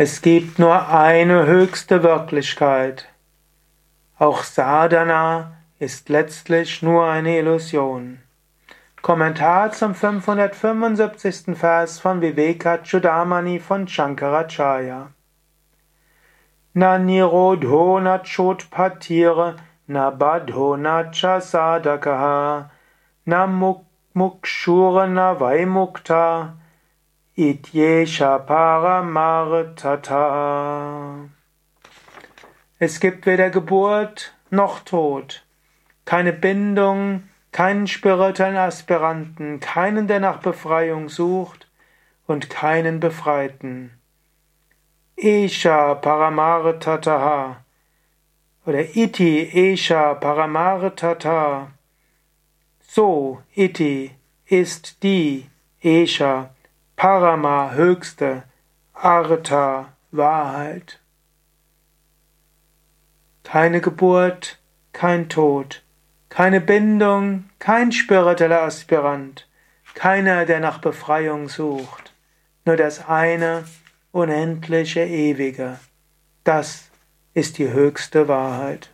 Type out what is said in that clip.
Es gibt nur eine höchste Wirklichkeit. Auch Sadhana ist letztlich nur eine Illusion. Kommentar zum 575. Vers von Vivekachudamani von Shankaracharya. Na nirodho na chotpatire na badho na cha sadakaha na mukshura na vaimukta ityesha paramartata. Es gibt weder Geburt noch Tod, keine Bindung, keinen spirituellen Aspiranten, keinen, der nach Befreiung sucht und keinen Befreiten. Esha Paramartataha oder Iti Esha Paramartata. So, Iti ist die Esha Parama höchste Artha Wahrheit. Keine Geburt, kein Tod, keine Bindung, kein spiritueller Aspirant, keiner, der nach Befreiung sucht, nur das eine unendliche Ewige. Das ist die höchste Wahrheit.